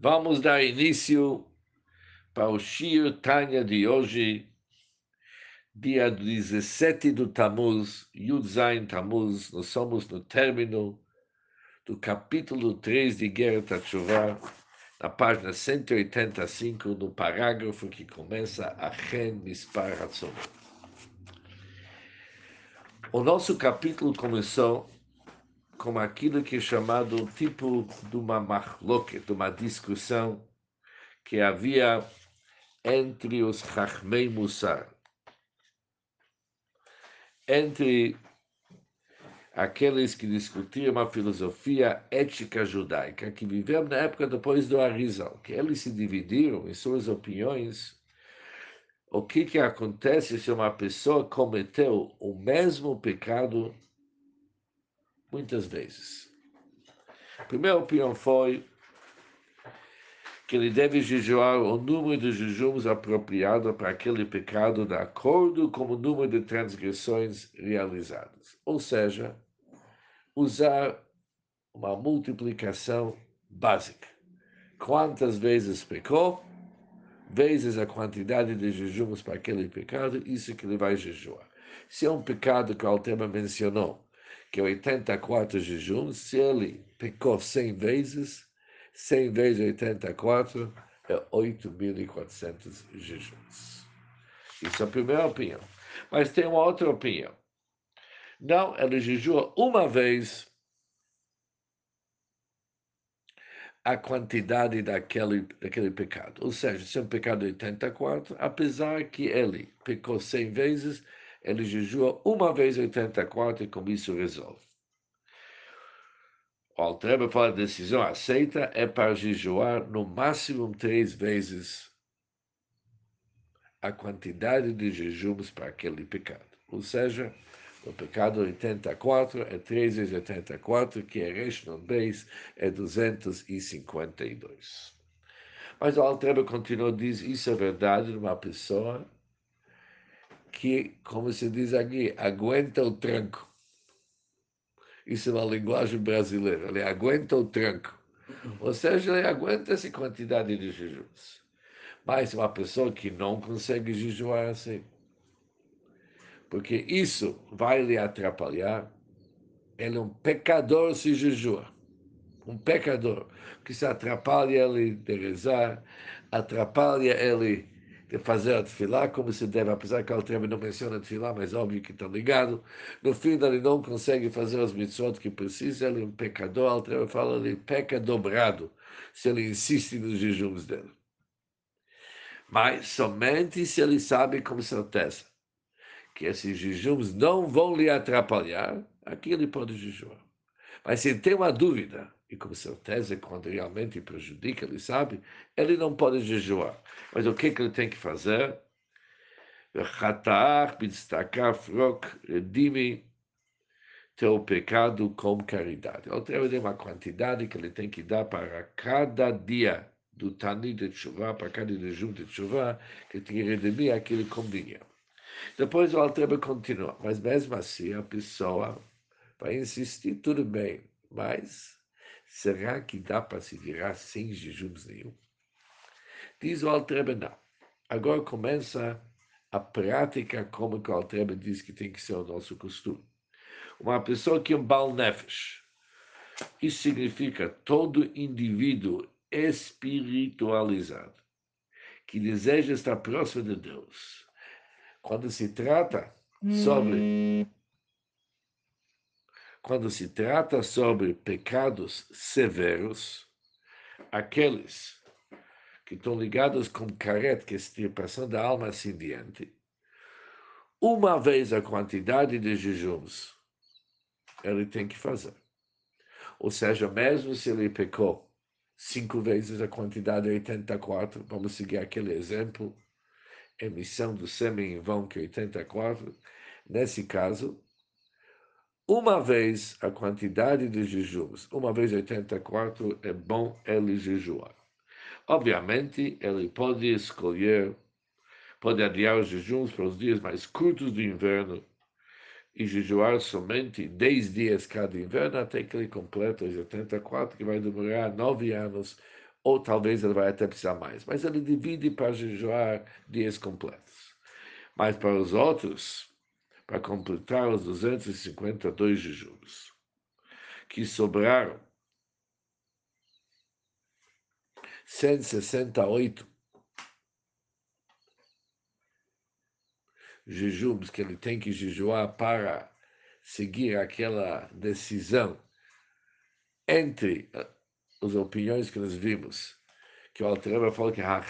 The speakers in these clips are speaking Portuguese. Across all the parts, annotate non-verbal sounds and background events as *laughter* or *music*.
Vamos dar início para o Shir Tanya de hoje, dia 17 do Tammuz, Yudzain Tammuz. Nós somos no término do capítulo 3 de Guerra Tachuvá, na página 185, no parágrafo que começa a Chen Mispar Hatzon. O nosso capítulo começou como aquilo que é chamado tipo de uma machloket, de uma discussão que havia entre os Chachmei Mussar, entre aqueles que discutiam a filosofia ética judaica, que viveram na época depois do Arizal, que eles se dividiram em suas opiniões. O que, que acontece se uma pessoa cometeu o mesmo pecado muitas vezes. A primeira opinião foi que ele deve jejuar o número de jejuns apropriado para aquele pecado de acordo com o número de transgressões realizadas. Ou seja, usar uma multiplicação básica. Quantas vezes pecou, vezes a quantidade de jejuns para aquele pecado, isso que ele vai jejuar. Se é um pecado que o Altema mencionou, que 84 jejuns, se ele pecou 100 vezes, 100 vezes 84 é 8.400 jejuns. Isso é a primeira opinião. Mas tem uma outra opinião. Não, ele jejua uma vez a quantidade daquele, daquele pecado. Ou seja, se é um pecado de 84, apesar que ele pecou 100 vezes, ele jejua uma vez 84 e com isso resolve. O Altreba fala a decisão aceita é para jejuar no máximo três vezes a quantidade de jejuns para aquele pecado. Ou seja, o pecado 84 é 3 vezes 84, que é Reshnon Beis, é 252. Mas o Altreba continua diz, isso é verdade de uma pessoa que, como se diz aqui, aguenta o tranco. Isso é uma linguagem brasileira. Ele aguenta o tranco. Ou seja, ele aguenta essa quantidade de jejuns. Mas uma pessoa que não consegue jejuar assim, porque isso vai lhe atrapalhar, ele é um pecador se jejua. Um pecador que se atrapalha ele de rezar, atrapalha ele fazer a tefilá como se deve, apesar que o Altrebe não menciona a tefilá, mas óbvio que está ligado. No fim, ele não consegue fazer as mitzvot que precisa, ele é um pecador. O Altrebe fala, ele peca dobrado se ele insiste nos jejuns dele. Mas somente se ele sabe com certeza que esses jejuns não vão lhe atrapalhar, aqui ele pode jejuar. Mas se tem uma dúvida, e com certeza quando realmente prejudica, ele sabe, ele não pode jejuar. Mas o que, que ele tem que fazer? redime teu pecado com caridade. Outra vez, uma quantidade que ele tem que dar para cada dia do Tani de Tshuva, para cada jejum de Tshuva, que tem que redimir aquele com dinheiro. Depois o Altreba continua, mas mesmo assim a pessoa vai insistir, tudo bem, mas Será que dá para se virar sem jejuns nenhum? Diz o Altrebe, não. Agora começa a prática como o Altrebe diz que tem que ser o nosso costume. Uma pessoa que é um Baal Nefesh, isso significa todo indivíduo espiritualizado, que deseja estar próximo de Deus. Quando se trata sobre quando se trata sobre pecados severos, aqueles que estão ligados com caret, que é extirpação da alma assim diante, uma vez a quantidade de jejuns ele tem que fazer. Ou seja, mesmo se ele pecou cinco vezes a quantidade de 84, vamos seguir aquele exemplo, emissão do sêmen em vão que é 84, nesse caso, uma vez a quantidade de jejuns, uma vez 84, é bom ele jejuar. Obviamente, ele pode escolher, pode adiar os jejuns para os dias mais curtos do inverno e jejuar somente 10 dias cada inverno até que ele complete os 84, que vai demorar nove anos ou talvez ele vai até precisar mais. Mas ele divide para jejuar dias completos. Mas para os outros, para completar os 252 jejuns que sobraram, 168 jejuns que ele tem que jejuar para seguir aquela decisão entre as opiniões que nós vimos, que o Altreba falou que a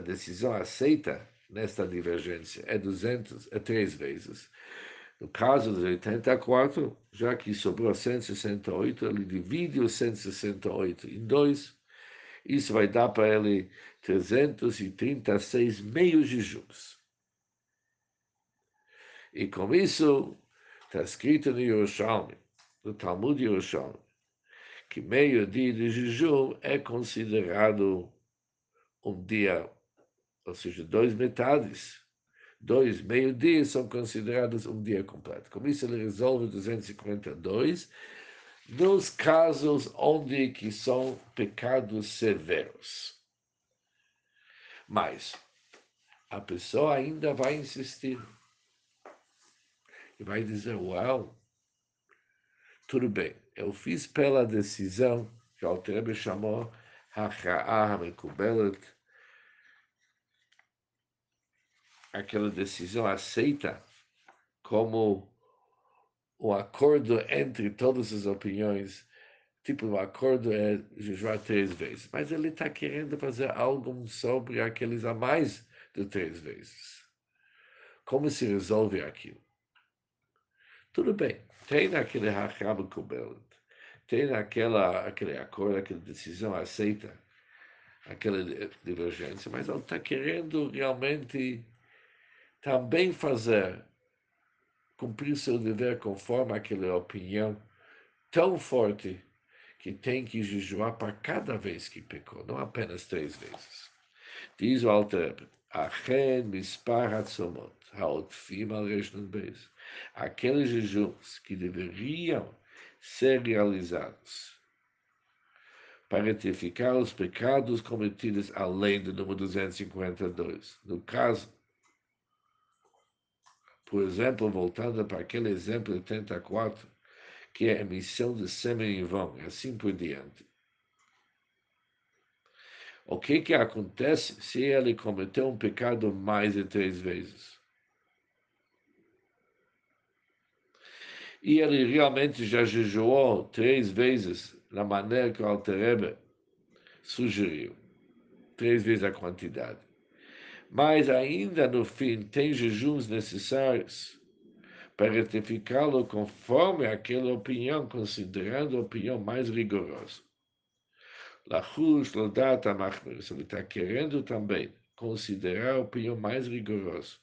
decisão aceita nesta divergência é 200, é três vezes. No caso dos 84, já que sobrou 168, ele divide os 168 em dois. Isso vai dar para ele 336 meios jejuns. E com isso, está escrito no Yerushalmi, no Talmud Yerushalmi, que meio dia de jejum é considerado um dia, ou seja, dois metades. Dois meio-dias são considerados um dia completo. Com isso, ele resolve 252 nos casos onde que são pecados severos. Mas a pessoa ainda vai insistir e vai dizer: Uau, tudo bem, eu fiz pela decisão que o Altrebe chamou Hacha'ah Mekubelet, aquela decisão aceita como um acordo entre todas as opiniões, tipo um acordo é jejuar três vezes, mas ele está querendo fazer algo sobre aqueles a mais de três vezes. Como se resolve aquilo? Tudo bem, tem aquele Hakab Kubelet, tem aquela, aquele acordo, aquela decisão aceita, aquela divergência, mas ele está querendo realmente também fazer cumprir seu dever conforme aquela opinião tão forte que tem que jejuar para cada vez que pecou, não apenas três vezes. Diz o Alter, Achen beis aqueles jejuns que deveriam ser realizados para retificar os pecados cometidos além do número 252. No caso, por exemplo, voltando para aquele exemplo 84, que é a emissão de sêmen em vão, e assim por diante. O que, que acontece se ele cometeu um pecado mais de três vezes? E ele realmente já jejuou três vezes na maneira que o Alterebe sugeriu. Três vezes a quantidade. Mas ainda no fim tem jejuns necessários para retificá-lo conforme aquela opinião, considerando a opinião mais rigorosa. Lachush Lodata Machmer, ele está querendo também considerar a opinião mais rigorosa,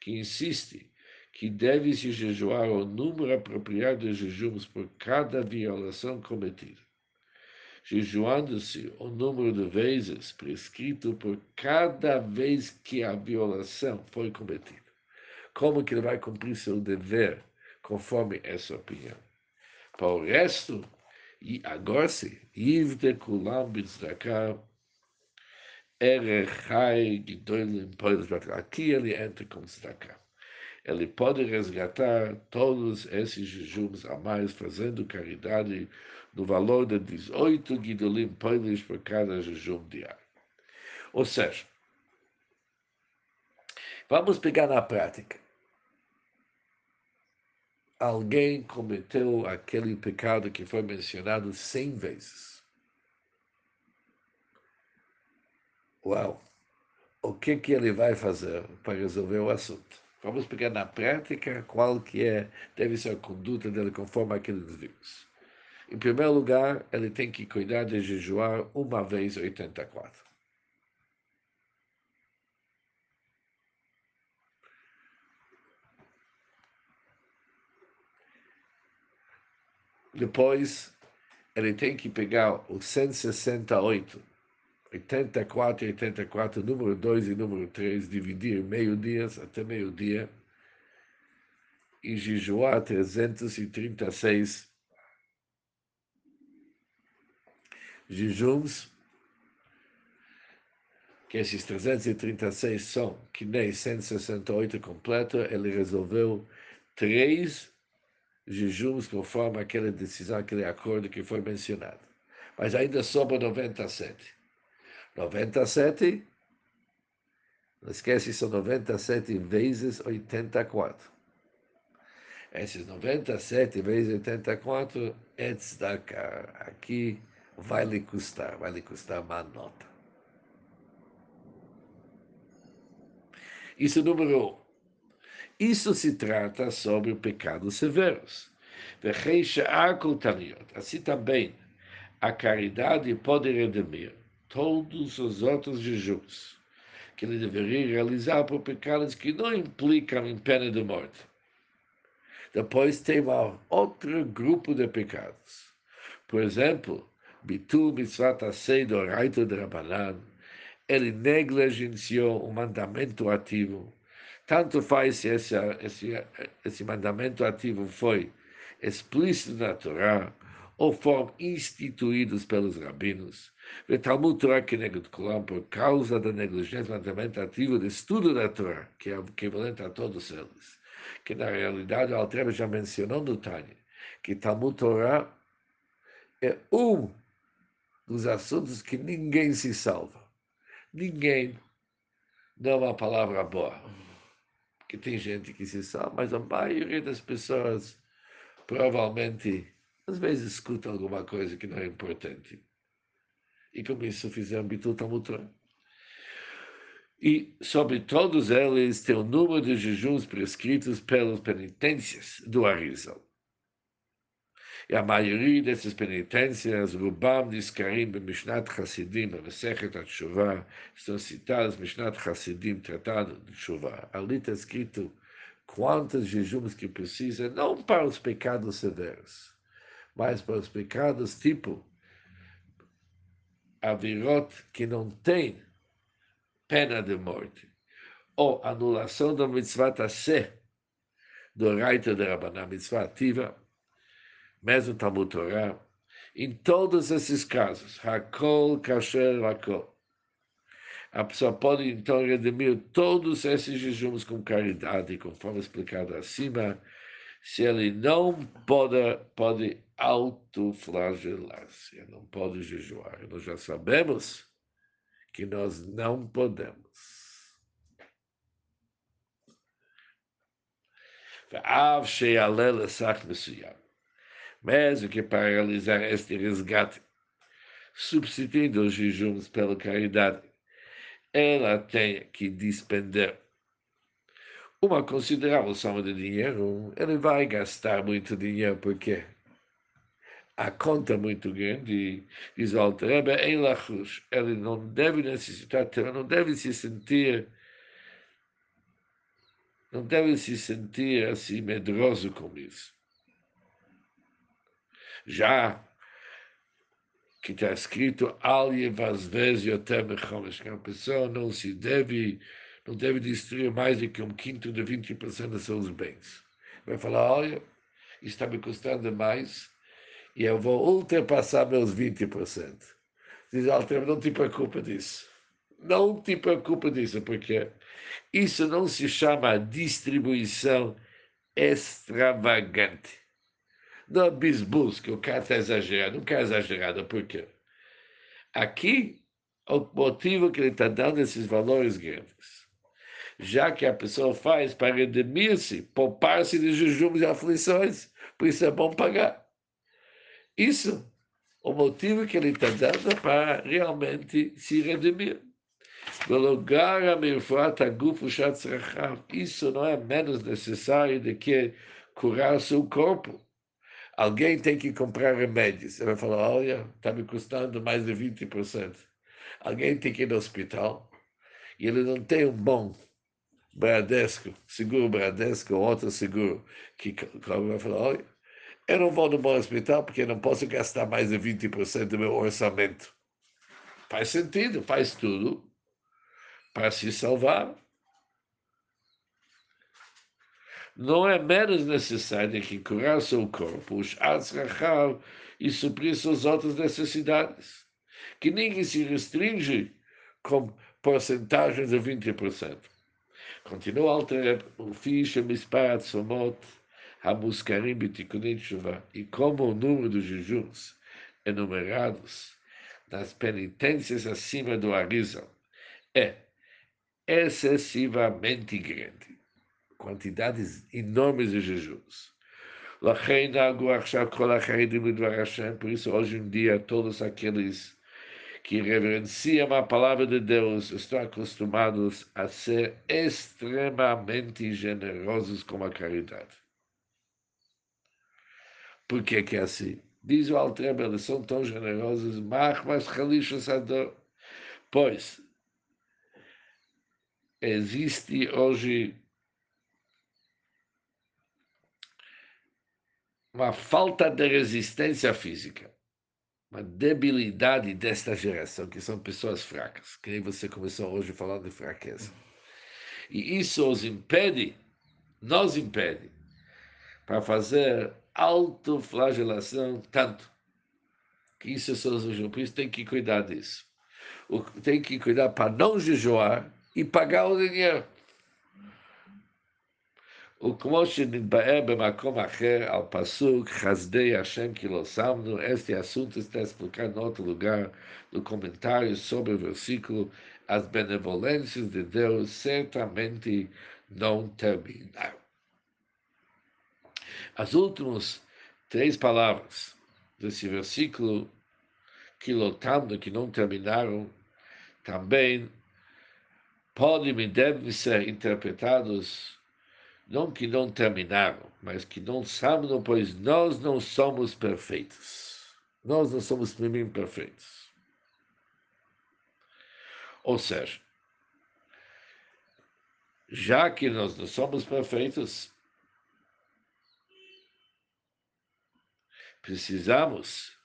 que insiste que deve-se jejuar o número apropriado de jejuns por cada violação cometida, jejuando-se o número de vezes prescrito por cada vez que a violação foi cometida. Como que ele vai cumprir seu dever conforme essa opinião? Para o resto, e agora sim, Yivde Kulam Bizdakar, Erechai Gidolim Aqui ele entra com Zdakar ele pode resgatar todos esses jejuns a mais, fazendo caridade no valor de 18 guidolim pães por cada jejum diário. Ou seja, vamos pegar na prática. Alguém cometeu aquele pecado que foi mencionado cem vezes. Uau! O que, que ele vai fazer para resolver o assunto? Vamos pegar na prática qual que é, deve ser a conduta dele conforme aqueles livros. Em primeiro lugar, ele tem que cuidar de jejuar uma vez 84. Depois, ele tem que pegar os 168 84 e 84, número 2 e número 3, dividir meio-dias até meio-dia e jejuar 336 jejuns, que esses 336 são que nem 168 completo, ele resolveu três jejuns conforme aquela decisão, aquele acordo que foi mencionado. Mas ainda sobra 97. 97, não esquece, são 97 vezes 84. Esses 97 vezes 84 é tzedakah. Aqui vai lhe custar, vai lhe custar uma nota. Isso é número um. Isso se trata sobre pecados severos. Assim também, a caridade pode redimir todos os outros jejuns que ele deveria realizar por pecados que não implicam em pena de morte. Depois tem um outro grupo de pecados. Por exemplo, Bitu Mitzvat Asei do Raito de Rabanan, ele negligenciou o mandamento ativo tanto faz se esse, esse, esse mandamento ativo foi explícito na Torá ou foram instituídos pelos rabinos. O Talmud Torá que Kulam, por causa da negligência do mandamento ativo de estudo da Torá, que é equivalente a todos eles. Que na realidade, o Altreba já mencionou no Tânia, que Talmud Torá é um dos assuntos que ninguém se salva. Ninguém dá uma palavra boa que tem gente que se sabe, mas a maioria das pessoas provavelmente, às vezes, escuta alguma coisa que não é importante. E com isso fizeram Bitul Talmud E sobre todos eles tem o número de jejuns prescritos pelas penitências do Arizal. E a maioria dessas penitências, Rubam Niskarim, Mishnat Hasidim, Mesechet Atshuvah, estão citadas Mishnat Hasidim, Tratado de Shuvah. Ali está escrito quantos jejuns que precisa, não para os pecados severos, mas para os pecados tipo avirot que não tem pena de morte, ou anulação da mitzvah tassé, do raita de Rabanah, mitzvah ativa, mesmo Talmud Torah, em todos esses casos, Hakol Kasher Hakol. A pessoa pode então redimir todos esses jejuns com caridade, conforme explicado acima, se ele não pode, pode autoflagelar-se, não pode jejuar. Nós já sabemos que nós não podemos. ואף שיעלה לסך מסוים mesmo que para realizar este resgate, substituindo os jejuns pela caridade, ela tem que despender. Uma considerável soma de dinheiro, ele vai gastar muito dinheiro, porque a conta é muito grande, diz o Altareba, em Lachus, ele não deve necessitar, não deve se sentir, não deve se sentir assim medroso com isso já que está escrito Al Yevazvez Yotem que a pessoa não se deve, não deve destruir mais do que um quinto de 20% dos seus bens. Vai falar, olha, está me custando mais e eu vou ultrapassar meus 20%. Diz Alter, não te preocupa disso. Não te preocupa disso, porque isso não se chama distribuição extravagante da bisbus, que o cara está exagerando. Não quer exagerado, por quê? Aqui, o motivo que ele está dando esses valores grandes. Já que a pessoa faz para redimir-se, poupar-se de jejuns e aflições, por isso é bom pagar. Isso, o motivo que ele está dando para realmente se redimir. Isso não é menos necessário do que curar seu corpo. Alguém tem que comprar remédios. Você vai falar, olha, está me custando mais de 20%. Alguém tem que ir no hospital e ele não tem um bom Bradesco, seguro Bradesco ou outro seguro, que vai falar, olha, eu não vou no bom hospital porque não posso gastar mais de 20% do meu orçamento. Faz sentido, faz tudo para se salvar não é menos necessário que curar seu corpo, os Atzrachal, e suprir suas outras necessidades. que ninguém se restringe com porcentagens de 20%. Continua Alter o ficha misparat somot המוזכרים בתיקוני תשובה, e como o número dos jejuns enumerados nas penitências acima do Arizal é excessivamente grande, quantidades enormes de jejuns. Por isso, hoje em dia, todos aqueles que reverenciam a palavra de Deus estão acostumados a ser extremamente generosos com a caridade. Por que, que é assim? Diz o Altreba, eles são tão generosos, mas relixos ador. Pois, existe hoje uma falta de resistência física, uma debilidade desta geração, que são pessoas fracas, que nem você começou hoje falando de fraqueza. E isso os impede, nos impede, para fazer autoflagelação tanto, que isso são os por isso tem que cuidar disso. Tem que cuidar para não jejuar e pagar o dinheiro. וכמו שנתבאר במקום אחר על פסוק חסדי השם כי לא שמנו, este assunto está explicado em outro lugar, no comentário sobre o versículo, as benevolências de Deus certamente não terminaram. As últimas três palavras desse versículo, que lotando, que não terminaram, também podem e devem ser interpretados não que não terminaram, mas que não sabem, pois nós não somos perfeitos. Nós não somos primeiro perfeitos. Ou seja, já que nós não somos perfeitos, precisamos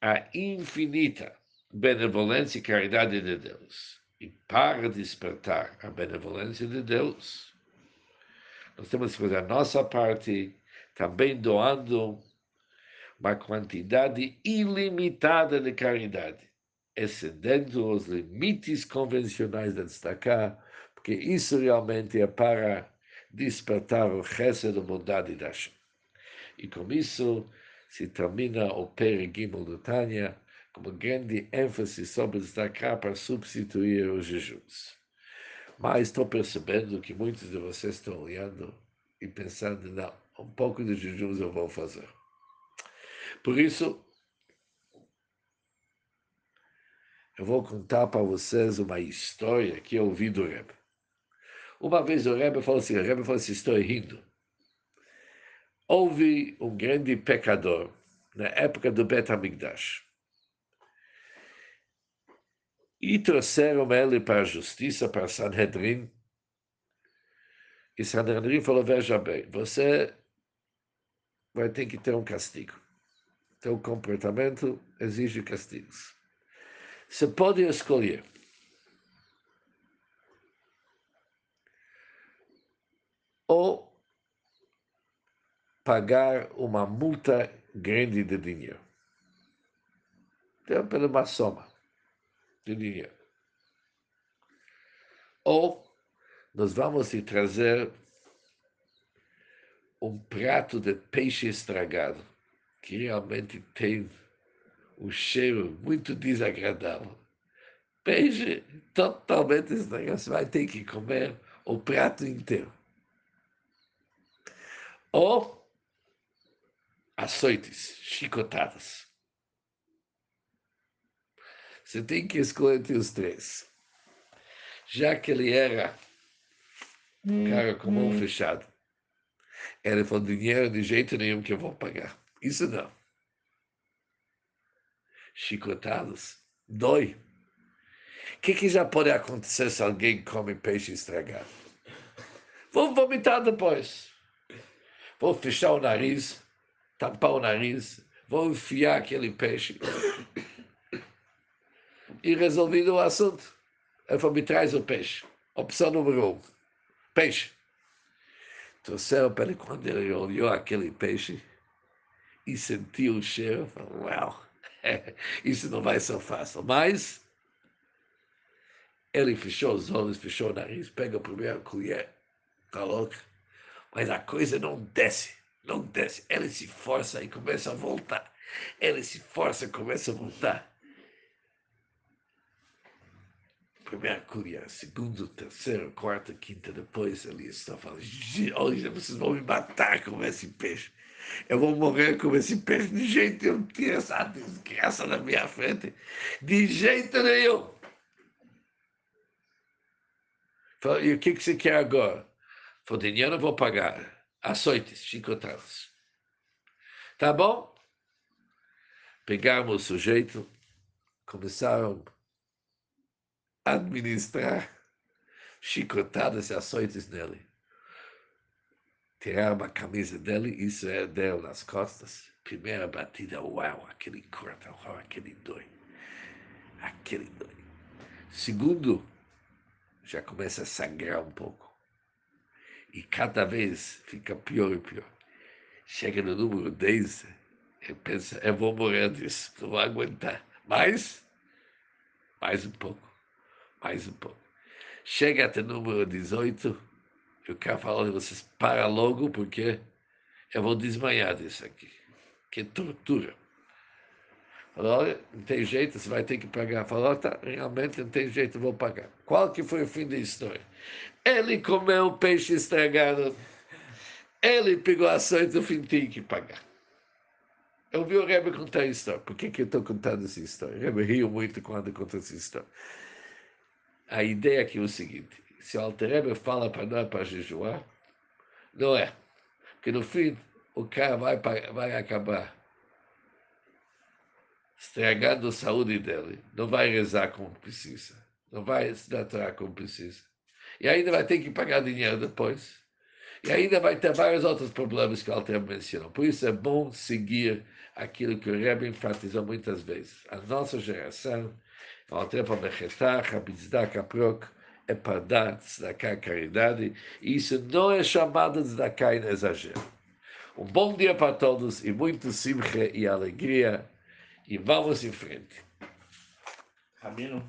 a infinita benevolência e caridade de Deus. E para despertar a benevolência de Deus, nós temos que fazer a nossa parte, também doando uma quantidade ilimitada de caridade, excedendo os limites convencionais da destacar, porque isso realmente é para despertar o resto da bondade da Hashem. E com isso se termina o Pere Gimel do Tânia, com grande ênfase sobre destacar para substituir os jejuns. Mas estou percebendo que muitos de vocês estão olhando e pensando, não, um pouco de jejuns eu vou fazer. Por isso, eu vou contar para vocês uma história que eu ouvi do Rebbe. Uma vez o Rebbe falou assim, o Rebbe falou assim, estou rindo. Houve um grande pecador na época do Bet HaMikdash e trouxeram ele para a justiça, para Sanhedrin. E Sanhedrin falou: Veja bem, você vai ter que ter um castigo. Teu comportamento exige castigos. Você pode escolher. Ou pagar uma multa grande de dinheiro. Então, pela uma soma Ou nós vamos te trazer um prato de peixe estragado, que realmente tem um cheiro muito desagradável. Peixe totalmente estragado, você vai ter que comer o prato inteiro. Ou açoites, chicotadas. Você tem que escolher entre os três. Já que ele era um cara com mão hum. fechada, ele falou: dinheiro de jeito nenhum que eu vou pagar. Isso não. Chicotados, dói. O que, que já pode acontecer se alguém come peixe estragado? Vou vomitar depois. Vou fechar o nariz, tampar o nariz, vou enfiar aquele peixe e resolvido o assunto. Ele falou, me traz o peixe. Opção número um, peixe. Trouxeram para ele, quando ele olhou aquele peixe e sentiu o cheiro, falou, uau, *laughs* Isso não vai ser fácil. Mas ele fechou os olhos, fechou o nariz, pega a primeira colher, coloca, mas a coisa não desce, não desce. Ele se força e começa a voltar. Ele se força e começa a voltar. Primeira colher, segundo, terceiro, quarto, quinta, depois ele está falando, olha, vocês vão me matar com esse peixe. Eu vou morrer com esse peixe de jeito nenhum. Tira essa desgraça na minha frente. De jeito nenhum. Falei, e o que, que você quer agora? Falei, dinheiro eu vou pagar. Açoites, chicotadas. Tá bom? Pegaram o sujeito, começaram administrar chicotadas e açoites nele. Tiraram a camisa dele, isso é dele nas costas. Primeira batida, uau, aquele corta, uau, aquele dói. Aquele dói. Segundo, já começa a sangrar um pouco. E cada vez fica pior e pior. Chega no número 10, ele pensa, eu vou morrer disso, não vou aguentar. Mais, mais um pouco, mais um pouco. Chega até número 18, e o cara fala, vocês para logo, porque eu vou desmanhar disso aqui. Que tortura. Falou, olha, não tem jeito, você vai ter que pagar. Falou, tá, realmente não tem jeito, vou pagar. Qual que foi o fim da história? Ele comeu peixe estragado, ele pegou ações do fim, tem que pagar. Eu vi o Rebbe contar a história. Por que, que eu estou contando essa história? O Rebbe riu muito quando contou essa história. A ideia aqui é o seguinte, se o Alter Rebbe fala para nós para jejuar, não é. Porque no fim, o cara vai, vai acabar estragando a saúde dele, não vai rezar como precisa, não vai se tratar como precisa. E ainda vai ter que pagar dinheiro depois. E ainda vai ter vários outros problemas que o Alter mencionou. Por isso é bom seguir aquilo que o Rebbe enfatizou muitas vezes. A nossa geração, dar tzedakah, caridade, e isso não é chamado de tzedakah em exagero. Um bom dia para todos e muito simcha e alegria e vamos em frente. Rabino.